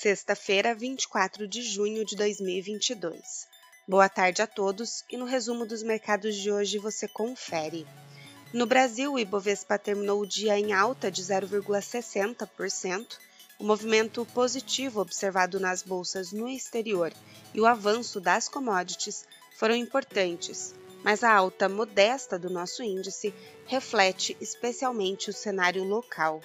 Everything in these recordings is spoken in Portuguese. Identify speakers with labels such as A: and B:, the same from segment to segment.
A: sexta-feira, 24 de junho de 2022. Boa tarde a todos e no resumo dos mercados de hoje você confere. No Brasil, o Ibovespa terminou o dia em alta de 0,60%. O movimento positivo observado nas bolsas no exterior e o avanço das commodities foram importantes, mas a alta modesta do nosso índice reflete especialmente o cenário local.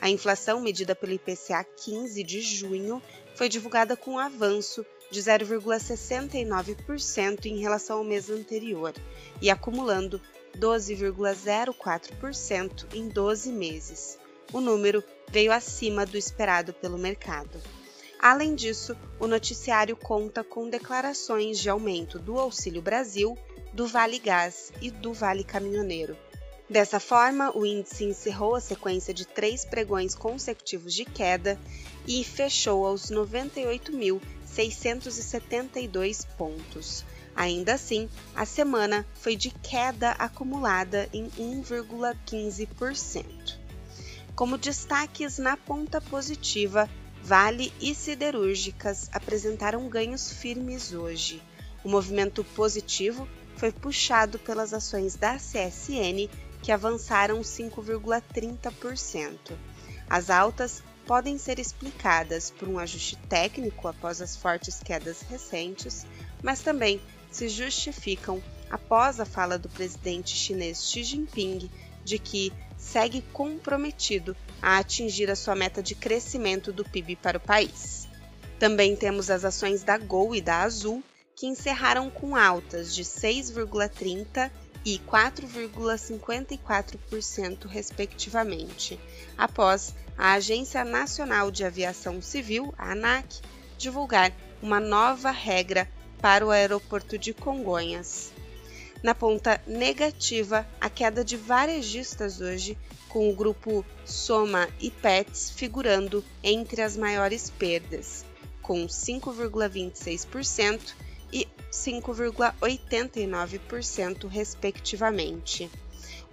A: A inflação medida pelo IPCA 15 de junho foi divulgada com um avanço de 0,69% em relação ao mês anterior e acumulando 12,04% em 12 meses. O número veio acima do esperado pelo mercado. Além disso, o noticiário conta com declarações de aumento do Auxílio Brasil, do Vale Gás e do Vale Caminhoneiro. Dessa forma, o índice encerrou a sequência de três pregões consecutivos de queda e fechou aos 98.672 pontos. Ainda assim, a semana foi de queda acumulada em 1,15%. Como destaques na ponta positiva, Vale e siderúrgicas apresentaram ganhos firmes hoje. O movimento positivo foi puxado pelas ações da CSN, que avançaram 5,30%. As altas podem ser explicadas por um ajuste técnico após as fortes quedas recentes, mas também se justificam após a fala do presidente chinês Xi Jinping de que segue comprometido a atingir a sua meta de crescimento do PIB para o país. Também temos as ações da Gol e da Azul, que encerraram com altas de 6,30% e 4,54%, respectivamente, após a Agência Nacional de Aviação Civil, a ANAC, divulgar uma nova regra para o aeroporto de Congonhas. Na ponta negativa, a queda de varejistas hoje, com o grupo Soma e Pets figurando entre as maiores perdas, com 5,26% e 5,89%, respectivamente.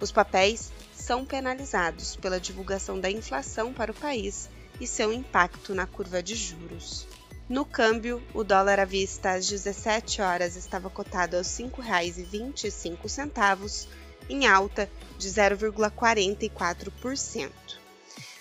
A: Os papéis são penalizados pela divulgação da inflação para o país e seu impacto na curva de juros. No câmbio, o dólar à vista às 17 horas estava cotado aos R$ 5,25, em alta de 0,44%.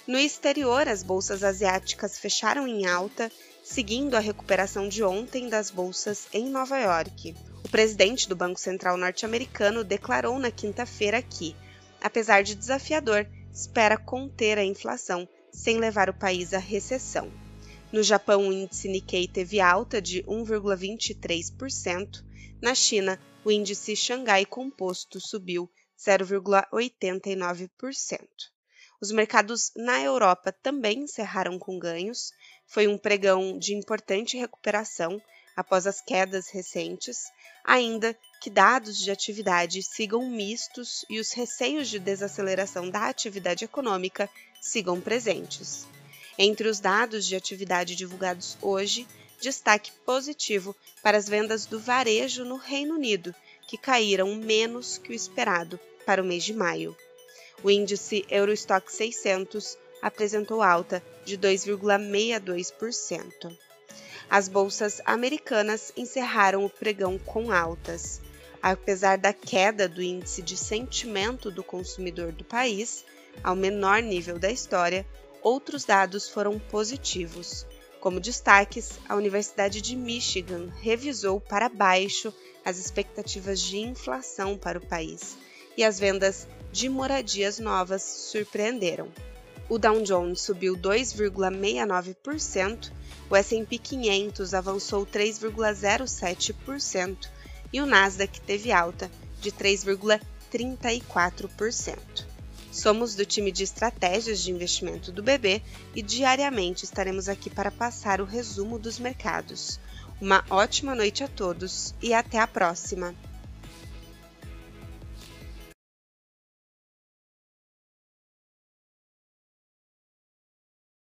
A: No exterior, as bolsas asiáticas fecharam em alta, seguindo a recuperação de ontem das bolsas em Nova York. O presidente do Banco Central norte-americano declarou na quinta-feira que, apesar de desafiador, espera conter a inflação sem levar o país à recessão. No Japão, o índice Nikkei teve alta de 1,23%. Na China, o índice Xangai Composto subiu 0,89%. Os mercados na Europa também encerraram com ganhos. Foi um pregão de importante recuperação após as quedas recentes, ainda que dados de atividade sigam mistos e os receios de desaceleração da atividade econômica sigam presentes. Entre os dados de atividade divulgados hoje, destaque positivo para as vendas do varejo no Reino Unido, que caíram menos que o esperado para o mês de maio. O índice Eurostock 600 apresentou alta de 2,62%. As bolsas americanas encerraram o pregão com altas. Apesar da queda do índice de sentimento do consumidor do país, ao menor nível da história, outros dados foram positivos. Como destaques, a Universidade de Michigan revisou para baixo as expectativas de inflação para o país e as vendas de moradias novas surpreenderam. O Dow Jones subiu 2,69%, o S&P 500 avançou 3,07% e o Nasdaq teve alta de 3,34%. Somos do time de estratégias de investimento do BB e diariamente estaremos aqui para passar o resumo dos mercados. Uma ótima noite a todos e até a próxima!